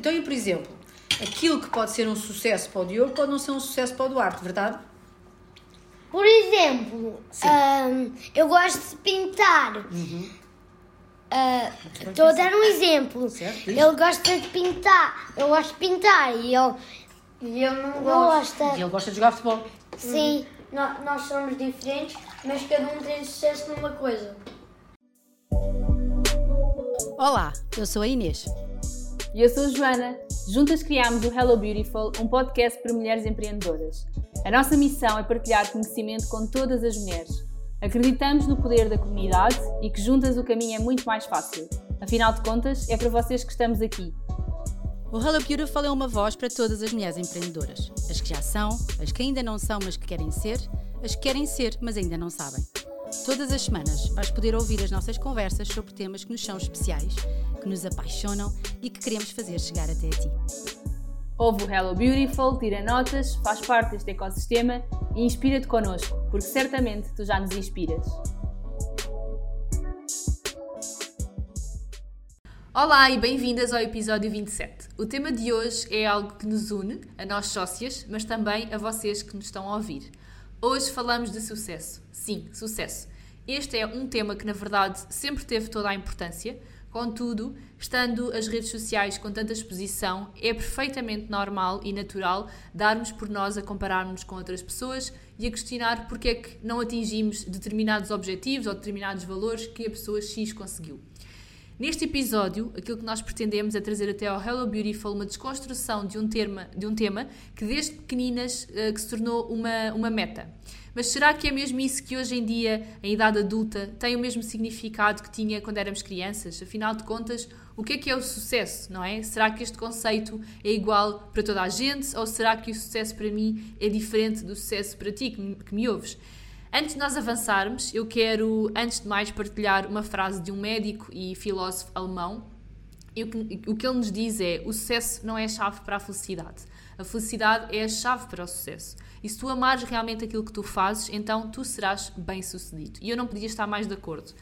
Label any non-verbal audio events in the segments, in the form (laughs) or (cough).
então, e por exemplo, aquilo que pode ser um sucesso para o Diogo pode não ser um sucesso para o Duarte, verdade? Por exemplo, hum, eu gosto de pintar. Ah, Estou a dar um exemplo. Certo. Ele gosta de pintar. Eu gosto de pintar e ele, E eu não não gosto. gosta. E ele gosta de jogar futebol. Sim. No- Nós somos diferentes, mas cada um tem sucesso numa coisa. Olá, eu sou a Inês. E eu sou a Joana. Juntas criámos o Hello Beautiful, um podcast para mulheres empreendedoras. A nossa missão é partilhar conhecimento com todas as mulheres. Acreditamos no poder da comunidade e que juntas o caminho é muito mais fácil. Afinal de contas, é para vocês que estamos aqui. O Hello Beautiful é uma voz para todas as mulheres empreendedoras. As que já são, as que ainda não são, mas que querem ser, as que querem ser, mas ainda não sabem. Todas as semanas vais poder ouvir as nossas conversas sobre temas que nos são especiais, que nos apaixonam e que queremos fazer chegar até a ti. Ouve o Hello Beautiful, tira notas, faz parte deste ecossistema e inspira-te connosco, porque certamente tu já nos inspiras. Olá e bem-vindas ao episódio 27. O tema de hoje é algo que nos une, a nós sócias, mas também a vocês que nos estão a ouvir. Hoje falamos de sucesso. Sim, sucesso. Este é um tema que, na verdade, sempre teve toda a importância. Contudo, estando as redes sociais com tanta exposição, é perfeitamente normal e natural darmos por nós a compararmos com outras pessoas e a questionar porque é que não atingimos determinados objetivos ou determinados valores que a pessoa X conseguiu. Neste episódio, aquilo que nós pretendemos é trazer até ao Hello Beautiful uma desconstrução de um, terma, de um tema que desde pequeninas eh, que se tornou uma, uma meta. Mas será que é mesmo isso que hoje em dia, em idade adulta, tem o mesmo significado que tinha quando éramos crianças? Afinal de contas, o que é que é o sucesso, não é? Será que este conceito é igual para toda a gente ou será que o sucesso para mim é diferente do sucesso para ti que me, que me ouves? Antes de nós avançarmos, eu quero, antes de mais, partilhar uma frase de um médico e filósofo alemão. E o que, o que ele nos diz é: o sucesso não é a chave para a felicidade. A felicidade é a chave para o sucesso. E se tu amares realmente aquilo que tu fazes, então tu serás bem-sucedido. E eu não podia estar mais de acordo.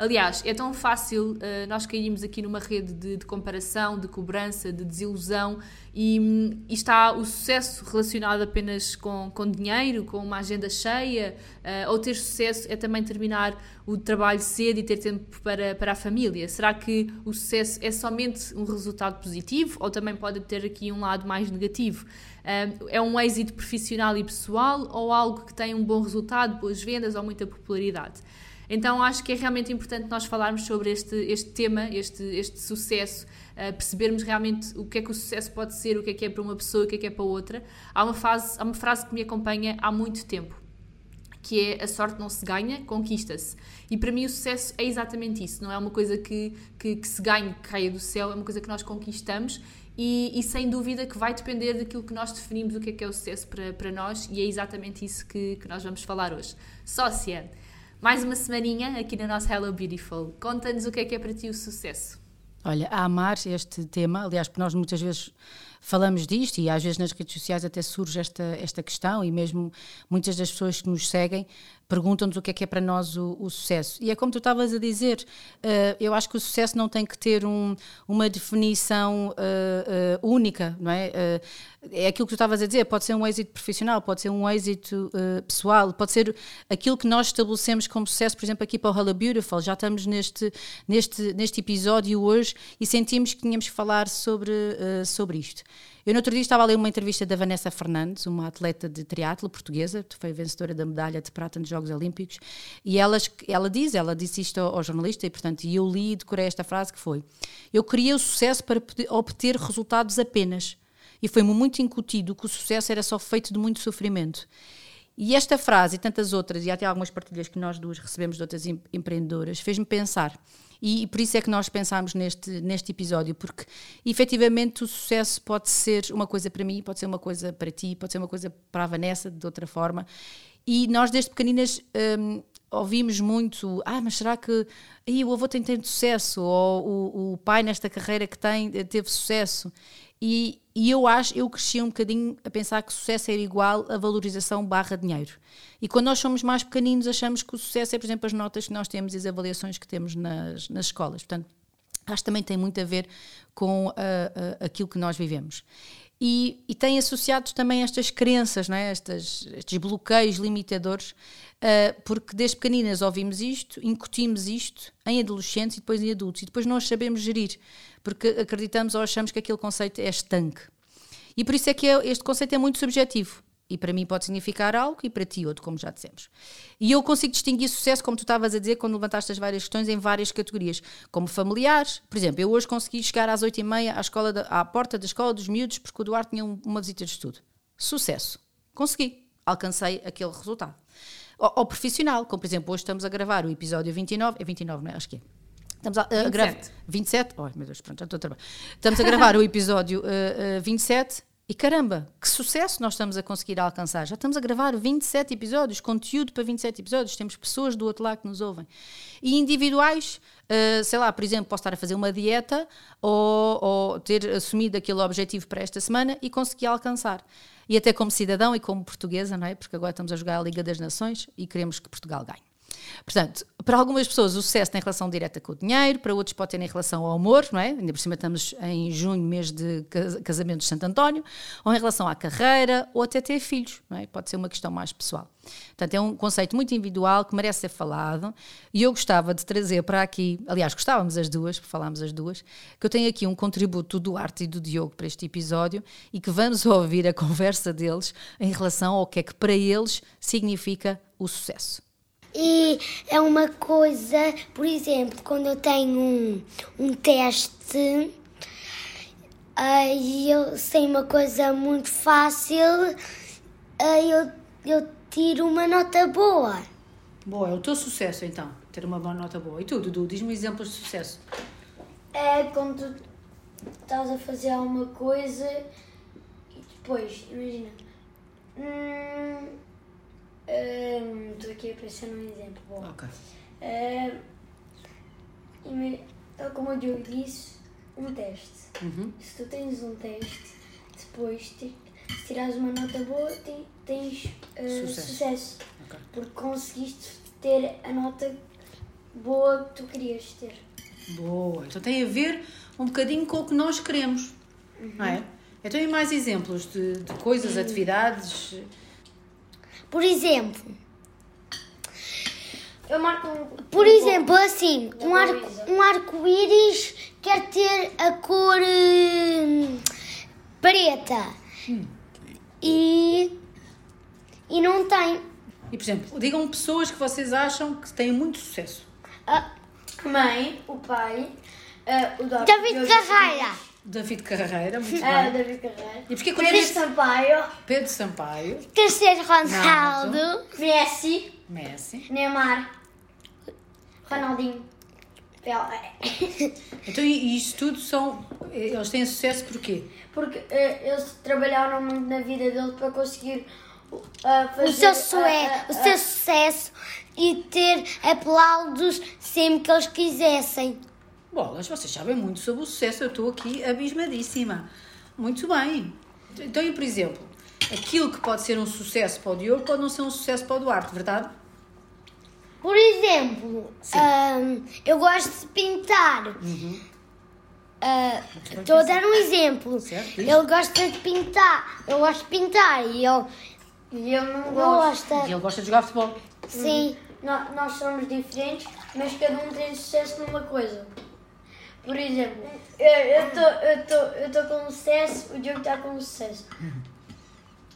Aliás, é tão fácil uh, nós cairmos aqui numa rede de, de, comparação, de cobrança, de desilusão e, e, está o sucesso relacionado apenas com, com dinheiro, com uma agenda cheia, uh, ou ter sucesso é também terminar o trabalho cedo e ter tempo para, para a família. Será que o sucesso é somente um resultado positivo ou também pode ter aqui um lado mais negativo? Uh, é um êxito profissional e pessoal ou algo que tem um bom resultado, boas vendas ou muita popularidade? Então acho que é realmente importante nós falarmos sobre este, este tema, este, este sucesso, uh, percebermos realmente o que é que o sucesso pode ser, o que é que é para uma pessoa, o que é que é para outra. Há uma, fase, há uma frase que me acompanha há muito tempo, que é a sorte não se ganha, conquista-se. E para mim o sucesso é exatamente isso, não é uma coisa que, que, que se ganhe, que caia do céu, é uma coisa que nós conquistamos e, e, sem dúvida que vai depender daquilo que nós definimos o que é que é o sucesso para, para nós e é exatamente isso que, que nós vamos falar hoje. Sócia, mais uma semaninha aqui no nosso Hello Beautiful. Conta-nos o que é que é para ti o sucesso. Olha, a amar este tema, aliás, porque nós muitas vezes falamos disto e às vezes nas redes sociais até surge esta, esta questão e mesmo muitas das pessoas que nos seguem perguntam-nos o que é que é para nós o, o sucesso. E é como tu estavas a dizer, uh, eu acho que o sucesso não tem que ter um, uma definição uh, uh, única, não é? é aquilo que tu estavas a dizer, pode ser um êxito profissional, pode ser um êxito pessoal, pode ser aquilo que nós estabelecemos como sucesso, por exemplo, aqui para o Hello Beautiful, já estamos neste, neste, neste episódio hoje e sentimos que tínhamos que falar sobre, sobre isto. Eu no outro dia estava a ler uma entrevista da Vanessa Fernandes, uma atleta de triatlo portuguesa, que foi vencedora da medalha de prata nos Jogos Olímpicos, e ela, ela diz, ela disse isto ao, jornalista, e portanto eu li e decorei esta frase que foi, eu queria o sucesso para obter resultados apenas, e foi-me muito incutido que o sucesso era só feito de muito sofrimento. E esta frase e tantas outras, e até algumas partilhas que nós duas recebemos de outras empreendedoras, fez-me pensar. E, por isso é que nós pensámos neste, neste episódio, porque efetivamente o sucesso pode ser uma coisa para mim, pode ser uma coisa para ti, pode ser uma coisa para a Vanessa, de outra forma. E nós, desde pequeninas, hum, ouvimos muito: ah, mas será que aí o avô tem tanto sucesso? Ou o, o pai, nesta carreira que tem, teve sucesso? E, e, eu acho, eu cresci um bocadinho a pensar que sucesso era igual a valorização barra dinheiro. E quando nós somos mais pequeninos, achamos que o sucesso é, por exemplo, as notas que nós temos e as avaliações que temos nas, nas escolas. Portanto, acho que também tem muito a ver com ah, ah, aquilo que nós vivemos. E, e tem associados também estas crenças, não é? Estas, estes bloqueios limitadores, ah, porque desde pequeninas ouvimos isto, incutimos isto em adolescentes e depois em adultos, e depois nós sabemos gerir, porque acreditamos ou achamos que aquele conceito é estanque. E por isso é que é- este conceito é muito subjetivo. E para mim pode significar algo e para ti outro, como já dissemos. E eu consigo distinguir sucesso, como tu estavas a dizer, quando levantaste as várias questões, em várias categorias. Como familiares, por exemplo, eu hoje consegui chegar às oito e meia à, escola da- à porta da escola dos miúdos porque o Duarte tinha um- uma visita de estudo. Sucesso. Consegui. Alcancei aquele resultado. Ou, ou profissional, como por exemplo, hoje estamos a gravar o episódio 29, é 29, não é? Acho que é. Estamos a, a gravar. 27? Oh, meu Deus, pronto, já estou a trabalhar. Estamos a gravar o episódio uh, uh, 27 e caramba, que sucesso nós estamos a conseguir alcançar. Já estamos a gravar 27 episódios, conteúdo para 27 episódios, temos pessoas do outro lado que nos ouvem. E individuais, uh, sei lá, por exemplo, posso estar a fazer uma dieta ou, ou ter assumido aquele objetivo para esta semana e conseguir alcançar. E até como cidadão e como portuguesa, não é? Porque agora estamos a jogar a Liga das Nações e queremos que Portugal ganhe. Portanto, para algumas pessoas o sucesso tem relação direta com o dinheiro, para outros pode ter em relação ao amor, não é? Ainda por cima estamos em junho, mês de casamento de Santo António, ou em relação à carreira, ou até ter filhos, não é? Pode ser uma questão mais pessoal. Portanto, é um conceito muito individual que merece ser falado e eu gostava de trazer para aqui, aliás, gostávamos as duas, falámos as duas, que eu tenho aqui um contributo do Duarte e do Diogo para este episódio e que vamos ouvir a (laughs) conversa deles em relação ao que é que para eles significa o sucesso. E é uma coisa, por exemplo, quando eu tenho um, um teste e eu sei uma coisa muito fácil, aí eu, eu tiro uma nota boa. Boa, é o teu sucesso então, ter uma boa nota boa. E tu, Dudu, diz-me exemplos de sucesso. É quando tu estás a fazer alguma coisa e depois, imagina. Hum, hum, Estou aqui a pensar num exemplo. Bom, Ok. tal como o Diogo disse, um teste. Uhum. Se tu tens um teste, depois ti- se tirares uma nota boa, ti- tens uh, Sucesso. sucesso. Ok. Porque conseguiste ter a nota boa que tu querias ter. Boa. Então tem a ver um bocadinho com o que nós queremos, não é? Então e mais exemplos de, de coisas, atividades? Por exemplo, Eu marco um. por exemplo, assim, um arco, um arco-íris quer ter a cor hum, preta e, e não tem. E por exemplo, digam pessoas que vocês acham que têm muito sucesso. A mãe, o pai, ah, o. David Carreira. David Carreira, muito Ah, bem. David Carreira. E porquê Pedro Sampaio, Pedro Sampaio, Cristiano Ronaldo. Messi, Messi? Neymar, Ronaldinho. (laughs) Então e isto tudo são... Eles têm sucesso porquê? Porque eh, eles trabalharam muito na vida deles para conseguir ah, fazer O seu, ah, sue, ah, o seu sucesso e ter aplausos sempre que eles quisessem. Bolas, vocês sabem muito sobre o sucesso, eu estou aqui abismadíssima. Muito bem. Então, e por exemplo, aquilo que pode ser um sucesso para o Diogo pode não ser um sucesso para o Duarte, verdade? Por exemplo, ahm, eu gosto de pintar. Ah, Estou a dar um exemplo. Certo. Ele gosta de pintar. Eu gosto de pintar e ele E eu não gosto. gosta. E ele gosta de jogar futebol. Sim. Nó- Nós somos diferentes, mas cada um tem sucesso numa coisa. Por exemplo, eu estou eu tô, eu tô com sucesso, o Diogo está com sucesso.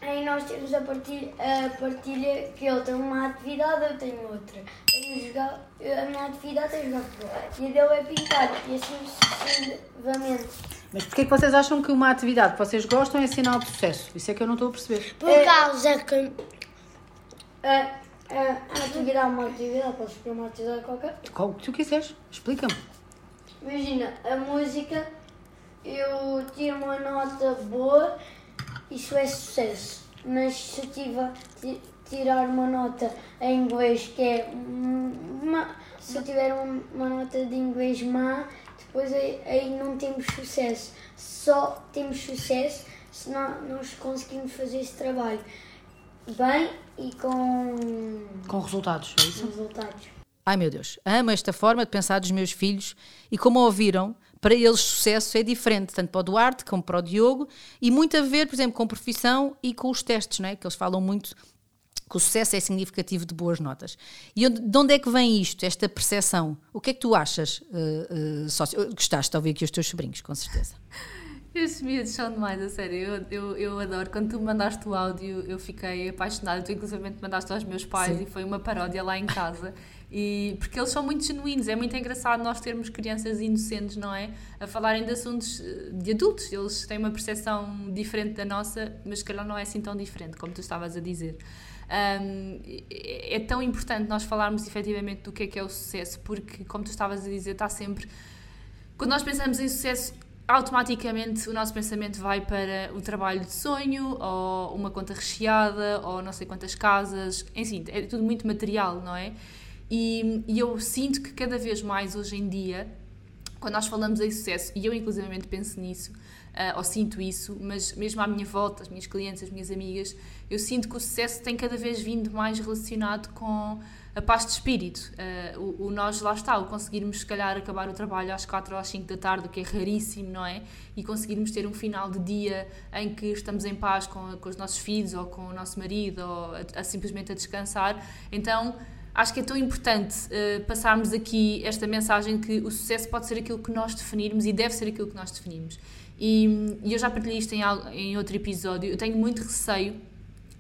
Aí nós temos a partilha, a partilha que ele tem uma atividade, eu tenho outra. Tenho jogar, a minha atividade é jogar futebol. E a dele é pintar, e assim sucessivamente. Mas porquê que vocês acham que uma atividade que vocês gostam é sinal de sucesso? Isso é que eu não estou a perceber. Por causa que. A, a, a atividade é uma atividade, podes escolher uma atividade qualquer. Qual o que tu quiseres, explica-me. Imagina, a música, eu tiro uma nota boa, isso é sucesso. Mas se eu tiver, ti- tirar uma nota em inglês que é uma, se eu tiver um- uma nota de inglês má, depois aí, aí não temos sucesso. Só temos sucesso se nó- nós conseguimos fazer esse trabalho bem e com Com resultados, é isso? resultados. Ai meu Deus, amo esta forma de pensar dos meus filhos e como ouviram, para eles sucesso é diferente, tanto para o Duarte como para o Diogo, e muito a ver, por exemplo, com profissão e com os testes, não é? que eles falam muito que o sucesso é significativo de boas notas. E onde, de onde é que vem isto, esta percepção? O que é que tu achas, uh, uh, sócio? Gostaste de ouvir aqui os teus sobrinhos, com certeza. (laughs) Esses miúdos são demais, a sério. Eu, eu, eu adoro. Quando tu mandaste o áudio, eu fiquei apaixonada. Tu, inclusive, mandaste aos meus pais Sim. e foi uma paródia lá em casa. E, porque eles são muito genuínos, é muito engraçado nós termos crianças inocentes, não é? A falarem de assuntos eh, de adultos. Eles têm uma percepção diferente da nossa, mas se calhar não é assim tão diferente, como tu estavas a dizer. Um, é tão importante nós falarmos efetivamente do que é que é o sucesso, porque, como tu estavas a dizer, está sempre. Quando nós pensamos em sucesso, automaticamente o nosso pensamento vai para o trabalho de sonho, ou uma conta recheada, ou não sei quantas casas, enfim, é tudo muito material, não é? E, e eu sinto que cada vez mais hoje em dia, quando nós falamos em sucesso, e eu inclusivamente penso nisso, uh, ou sinto isso, mas mesmo à minha volta, as minhas clientes, as minhas amigas, eu sinto que o sucesso tem cada vez vindo mais relacionado com a paz de espírito. Uh, o, o, nós, lá está, o conseguirmos, se calhar, acabar o trabalho às 4 ou às 5 da tarde, o que é raríssimo, não é? E conseguirmos ter um final de dia em que estamos em paz com, com os nossos filhos ou com o nosso marido ou a, a simplesmente a descansar. Então, acho que é tão importante uh, passarmos aqui esta mensagem que o sucesso pode ser aquilo que nós definirmos e deve ser aquilo que nós definimos. E, e eu já partilhei isto em, em outro episódio. Eu tenho muito receio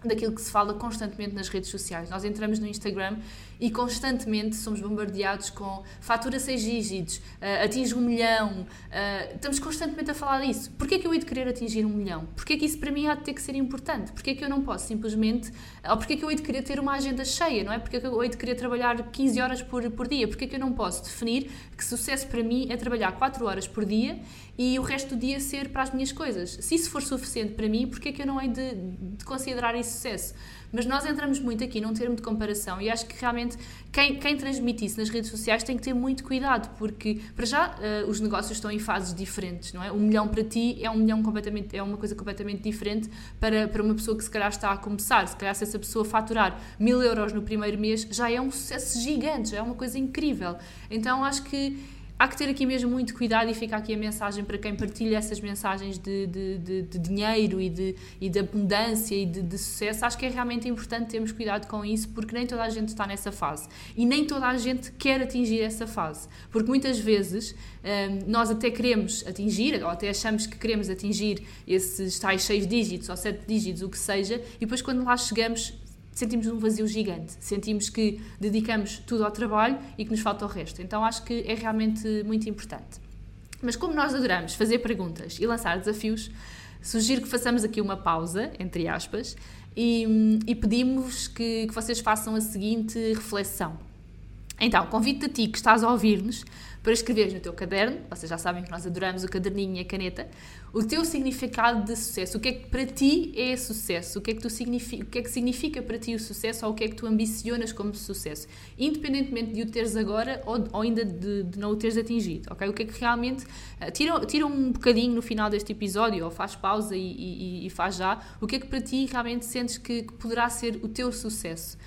daquilo que se fala constantemente nas redes sociais. Nós entramos no Instagram e constantemente somos bombardeados com fatura seis dígitos, uh, atinge um milhão, uh, estamos constantemente a falar disso. Porquê que eu hei de querer atingir um milhão? Porquê que isso para mim há de ter que ser importante? Porquê que eu não posso simplesmente, ou porquê que eu hei de querer ter uma agenda cheia, não é? Porquê que eu hei de querer trabalhar 15 horas por, por dia? Porquê que eu não posso definir que sucesso para mim é trabalhar 4 horas por dia e o resto do dia ser para as minhas coisas? Se isso for suficiente para mim, porquê que eu não hei de, de considerar isso sucesso? Mas nós entramos muito aqui num termo de comparação e acho que realmente quem, quem transmite isso nas redes sociais tem que ter muito cuidado, porque para já uh, os negócios estão em fases diferentes, não é? Um milhão para ti é um milhão completamente, é uma coisa completamente diferente para, para uma pessoa que se calhar está a começar. Se calhar se essa pessoa faturar mil euros no primeiro mês já é um sucesso gigante, já é uma coisa incrível. Então acho que há que ter aqui mesmo muito cuidado e fica aqui a mensagem para quem partilha essas mensagens de, de, de, de dinheiro e de, e de abundância e de, de, sucesso. Acho que é realmente importante termos cuidado com isso porque nem toda a gente está nessa fase e nem toda a gente quer atingir essa fase. Porque muitas vezes hum, nós até queremos atingir ou até achamos que queremos atingir esses tais seis dígitos ou sete dígitos, o que seja, e depois quando lá chegamos sentimos um vazio gigante, sentimos que dedicamos tudo ao trabalho e que nos falta o resto. Então acho que é realmente muito importante. Mas como nós adoramos fazer perguntas e lançar desafios, sugiro que façamos aqui uma pausa, entre aspas, e, e pedimos que, que vocês façam a seguinte reflexão. Então, convido-te a ti que estás a ouvir-nos para escreveres no teu caderno, vocês já sabem que nós adoramos o caderninho e a caneta, o teu significado de sucesso. O que é que para ti é sucesso? O que é que, tu significa, o que, é que significa para ti o sucesso ou o que é que tu ambicionas como sucesso? Independentemente de o teres agora ou, ou ainda de, de, não o teres atingido, ok? O que é que realmente... Uh, tira, tira um bocadinho no final deste episódio ou faz pausa e, e, e faz já. O que é que para ti realmente sentes que, que poderá ser o teu sucesso?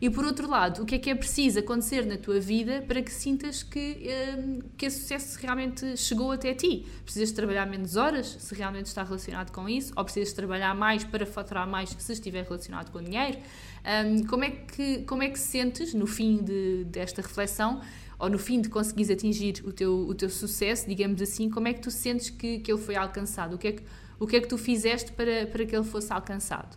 E por outro lado, o que é que é preciso acontecer na tua vida para que sintas que, um, que esse sucesso realmente chegou até ti? Precisas trabalhar menos horas, se realmente está relacionado com isso, ou precisas trabalhar mais para faturar mais se estiver relacionado com dinheiro? Um, como, é que, como é que sentes no fim de, desta reflexão? ou no fim de conseguires atingir o teu, o teu sucesso, digamos assim, como é que tu sentes que, que ele foi alcançado? O que é que, o que, é que tu fizeste para, para que ele fosse alcançado?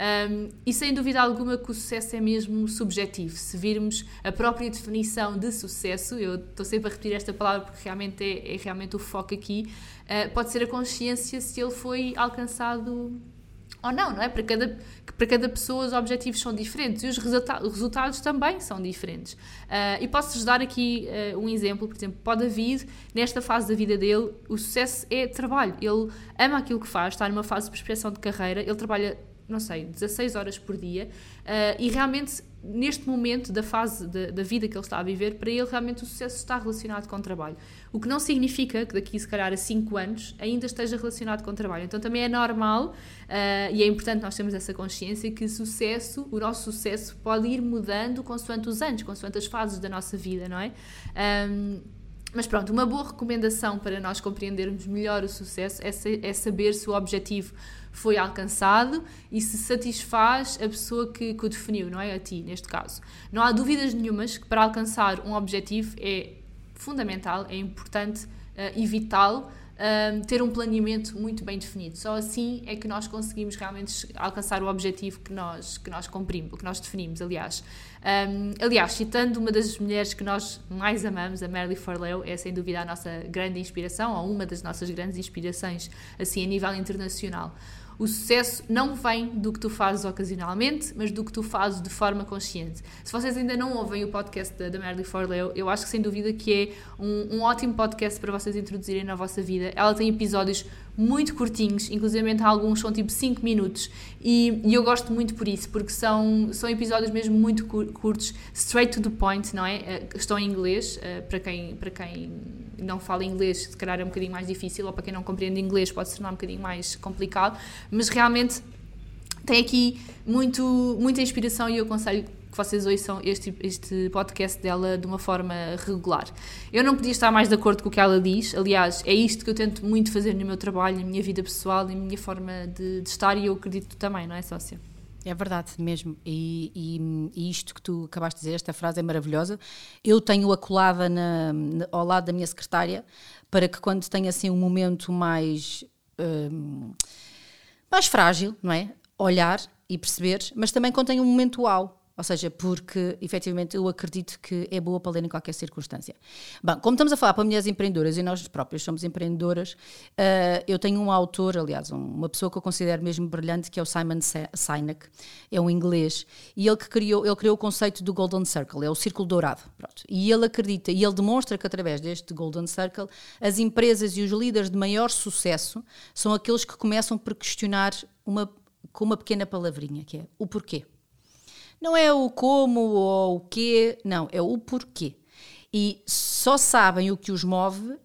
Um, e sem dúvida alguma que o sucesso é mesmo subjetivo. Se virmos a própria definição de sucesso, eu estou sempre a repetir esta palavra porque realmente é, é realmente o foco aqui, uh, pode ser a consciência se ele foi alcançado ou não, não é? Para cada, para cada pessoa os objetivos são diferentes e os resulta resultados também são diferentes. Uh, e posso-vos dar aqui uh, um exemplo, por exemplo, o David, nesta fase da vida dele, o sucesso é trabalho. Ele ama aquilo que faz, está numa fase de prospecção de carreira, ele trabalha não sei, 16 horas por dia uh, e realmente neste momento da fase da, da, vida que ele está a viver, para ele realmente o sucesso está relacionado com o trabalho. O que não significa que daqui, se calhar, a 5 anos ainda esteja relacionado com o trabalho. Então também é normal uh, e é importante nós termos essa consciência que sucesso, o nosso sucesso pode ir mudando consoante os anos, consoante as fases da nossa vida, não é? Um, Mas pronto, uma boa recomendação para nós compreendermos melhor o sucesso é, é saber se o objetivo foi alcançado e se satisfaz a pessoa que, que o definiu, não é? A ti, neste caso. Não há dúvidas nenhumas que para alcançar um objetivo é fundamental, é importante uh, e vital um, ter um planeamento muito bem definido. Só assim é que nós conseguimos realmente alcançar o objetivo que nós, que nós cumprimos, que nós definimos, aliás. Um, aliás, citando uma das mulheres que nós mais amamos, a Merle Forleo, é sem dúvida a nossa grande inspiração, ou uma das nossas grandes inspirações, assim, a nível internacional. O sucesso não vem do que tu fazes ocasionalmente, mas do que tu fazes de forma consciente. Se vocês ainda não ouvem o podcast da, da Merle Forleo, eu acho que sem dúvida que é um, um ótimo podcast para vocês introduzirem na vossa vida. Ela tem episódios muito curtinhos, inclusive alguns são tipo 5 minutos, e, e, eu gosto muito por isso, porque são, são episódios mesmo muito curtos, straight to the point, não é? Eh, estão em inglês, eh, para quem, para quem não fala inglês, se calhar é um bocadinho mais difícil, ou para quem não compreende inglês pode se tornar um bocadinho mais complicado, mas realmente tem aqui muito, muita inspiração e eu aconselho que vocês ouçam este, este podcast dela de uma forma regular. Eu não podia estar mais de acordo com o que ela diz, aliás, é isto que eu tento muito fazer no meu trabalho, na minha vida pessoal, na minha forma de, de estar e eu acredito também, não é, sócia? É verdade mesmo. E, e, e, isto que tu acabaste de dizer, esta frase é maravilhosa. Eu tenho-a colada na, na, ao lado da minha secretária para que quando tenha assim um momento mais, um, mais frágil, não é? Olhar e perceber, mas também tenho um momento uau ou seja, porque efetivamente eu acredito que é boa para ler em qualquer circunstância. Bom, como estamos a falar para mulheres empreendedoras e nós próprias somos empreendedoras, uh, eu tenho um autor, aliás, uma pessoa que eu considero mesmo brilhante, que é o Simon Sinek, é um inglês, e ele que criou, ele criou o conceito do Golden Circle, é o círculo dourado. Pronto. E ele acredita e ele demonstra que através deste Golden Circle as empresas e os líderes de maior sucesso são aqueles que começam por questionar uma, com uma pequena palavrinha, que é o porquê. Não é o como ou o quê, não, é o porquê. E só sabem o que os move,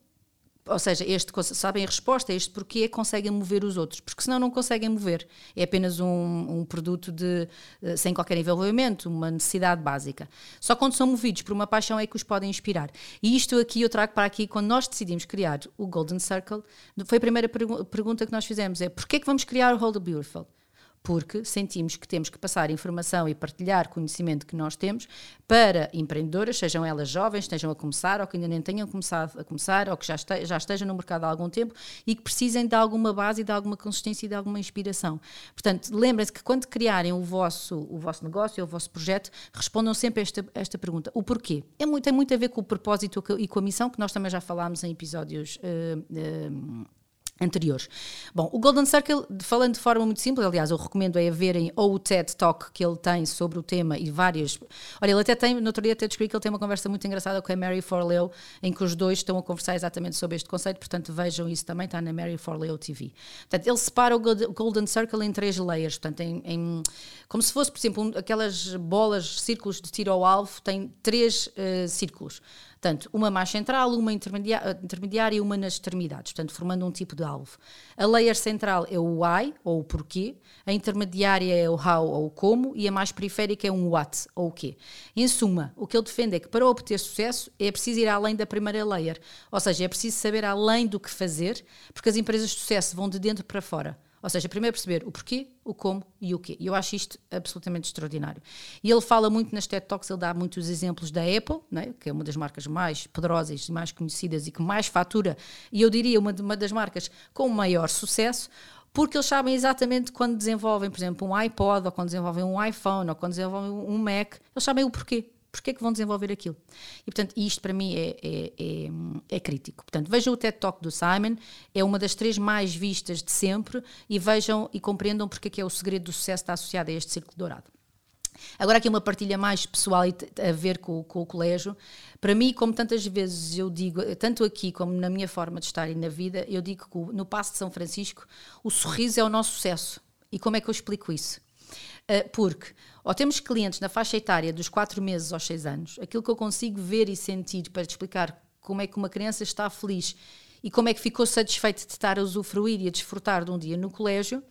ou seja, este, sabem a resposta a este porquê, conseguem mover os outros, porque senão não conseguem mover. É apenas um, um produto de, eh, sem qualquer envolvimento, uma necessidade básica. Só quando são movidos por uma paixão é que os podem inspirar. E isto aqui eu trago para aqui, quando nós decidimos criar o Golden Circle, foi a primeira pergunta que nós fizemos, é porquê é que vamos criar o Hold the Beautiful? Porque sentimos que temos que passar informação e partilhar conhecimento que nós temos para empreendedoras, sejam elas jovens, estejam a começar ou que ainda nem tenham começado a começar ou que já, este, já estejam no mercado há algum tempo e que precisem de alguma base, de alguma consistência e de alguma inspiração. Portanto, lembrem-se que quando criarem o vosso, o vosso negócio ou o vosso projeto, respondam sempre esta, esta pergunta: o porquê? É muito, tem muito a ver com o propósito e com a missão, que nós também já falámos em episódios. Uh, uh, anteriores. Bom, o Golden Circle, falando de forma muito simples, aliás, eu recomendo é verem ou o TED Talk que ele tem sobre o tema e várias. Olha, ele até tem, no outro dia até descobri que ele tem uma conversa muito engraçada com a Mary Forleo, em que os dois estão a conversar exatamente sobre este conceito, portanto vejam isso também, está na Mary Forleo TV. Portanto, ele separa o Golden Circle em três layers, portanto, em, em como se fosse, por exemplo, aquelas bolas, círculos de tiro ao alvo, tem três uh, círculos. Portanto, uma mais central, uma intermediária e uma nas extremidades, portanto, formando um tipo de alvo. A layer central é o why, ou o porquê, a intermediária é o how, ou o como, e a mais periférica é um what, ou o quê. Em suma, o que ele defende é que para obter sucesso é preciso ir além da primeira layer, ou seja, é preciso saber além do que fazer, porque as empresas de sucesso vão de dentro para fora. Ou seja, primeiro perceber o porquê, o como e o quê. E eu acho isto absolutamente extraordinário. E ele fala muito nas TED Talks, ele dá muitos exemplos da Apple, né, que é uma das marcas mais poderosas mais conhecidas e que mais fatura, e eu diria uma, uma das marcas com maior sucesso, porque eles sabem exatamente quando desenvolvem, por exemplo, um iPod, ou quando desenvolvem um iPhone, ou quando desenvolvem um Mac, eles sabem o porquê porque é que vão desenvolver aquilo? E, portanto, isto para mim é, é, é, é, crítico. Portanto, vejam o TED Talk do Simon, é uma das três mais vistas de sempre, e vejam e compreendam porque é que é o segredo do sucesso está associado a este círculo dourado. Agora aqui uma partilha mais pessoal a ver com, com, o colégio. Para mim, como tantas vezes eu digo, tanto aqui como na minha forma de estar e na vida, eu digo que no Passo de São Francisco o sorriso é o nosso sucesso. E como é que eu explico isso? Uh, porque ou temos clientes na faixa etária dos 4 meses aos 6 anos, aquilo que eu consigo ver e sentir para te explicar como é que uma criança está feliz e como é que ficou satisfeito de estar a usufruir e a desfrutar de um dia no colégio,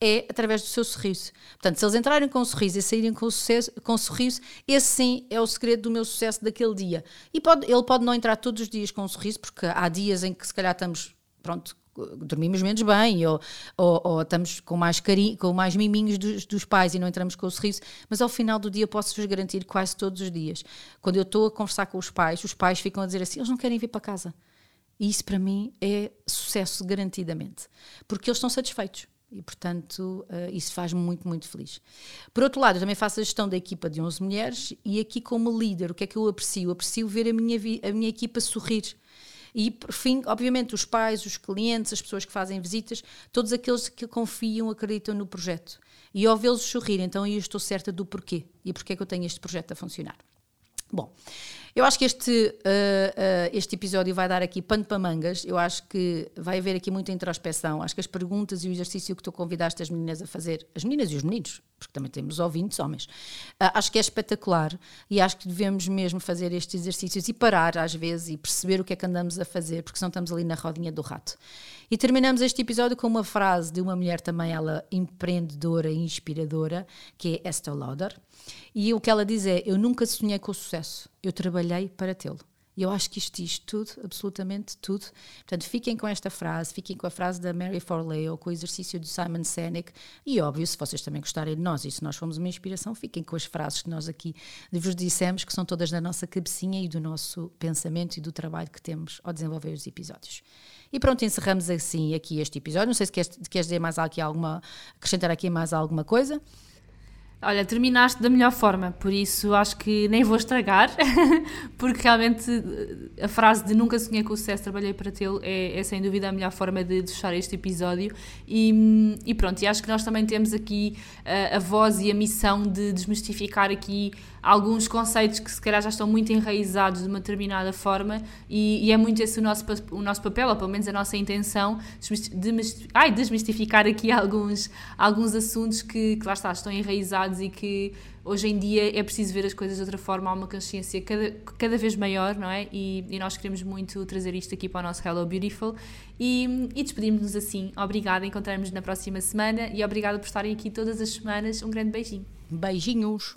é através do seu sorriso. Portanto, se eles entrarem com um sorriso e saírem com, sucesso, com sorriso, esse sim é o segredo do meu sucesso daquele dia. E pode, ele pode não entrar todos os dias com um sorriso, porque há dias em que se calhar estamos, pronto, dormimos menos bem ou, ou, ou, estamos com mais carinho, com mais miminhos dos, dos, pais e não entramos com o sorriso, mas ao final do dia posso-vos garantir quase todos os dias. Quando eu estou a conversar com os pais, os pais ficam a dizer assim: eles não querem vir para casa. E isso para mim é sucesso garantidamente, porque eles estão satisfeitos. E, portanto, uh, isso faz-me muito, muito feliz. Por outro lado, eu também faço a gestão da equipa de 11 mulheres e aqui, como líder, o que é que eu aprecio? aprecio ver a minha, a minha equipa sorrir e, por fim, obviamente, os pais, os clientes, as pessoas que fazem visitas, todos aqueles que confiam, acreditam no projeto. E ao vê-los sorrir, então eu estou certa do porquê e porquê é que eu tenho este projeto a funcionar. Bom, eu acho que este, uh, uh, este episódio vai dar aqui pano para mangas. Eu acho que vai haver aqui muita introspeção. Acho que as perguntas e o exercício que tu convidaste as meninas a fazer, as meninas e os meninos, porque também temos ouvintes homens, uh, acho que é espetacular e acho que devemos mesmo fazer estes exercícios e parar às vezes e perceber o que é que andamos a fazer, porque senão estamos ali na rodinha do rato. E terminamos este episódio com uma frase de uma mulher também, ela empreendedora e inspiradora, que é Esther Lauder. E o que ela diz é: Eu nunca sonhei com o sucesso, eu trabalhei para tê-lo. E eu acho que isto diz tudo, absolutamente tudo. Portanto, fiquem com esta frase, fiquem com a frase da Mary Forleo, ou com o exercício do Simon Sinek. E óbvio, se vocês também gostarem de nós e se nós fomos uma inspiração, fiquem com as frases que nós aqui vos dissemos, que são todas da nossa cabecinha e do nosso pensamento e do trabalho que temos ao desenvolver os episódios. E pronto, encerramos assim aqui este episódio. Não sei se queres, queres dizer mais aqui alguma, acrescentar aqui mais alguma coisa. Olha, terminaste da melhor forma, por isso acho que nem vou estragar, (laughs) porque realmente eh, a frase de nunca sonhei com o sucesso, trabalhei para tê-lo, é, é, sem dúvida a melhor forma de fechar este episódio. E, e pronto, e acho que nós também temos aqui a, eh, a voz e a missão de desmistificar aqui alguns conceitos que se calhar já estão muito enraizados de uma determinada forma e, e é muito esse o nosso, o nosso papel, ou pelo menos a nossa intenção, de ai, desmistificar aqui (laughs) alguns, alguns assuntos que, que lá está, estão enraizados e que hoje em dia é preciso ver as coisas de outra forma, há uma consciência cada, cada vez maior, não é? E, e nós queremos muito trazer isto aqui para o nosso Hello Beautiful e, e despedimos-nos assim. Obrigada, encontramos-nos na próxima semana e obrigada por estarem aqui todas as semanas. Um grande beijinho. Beijinhos!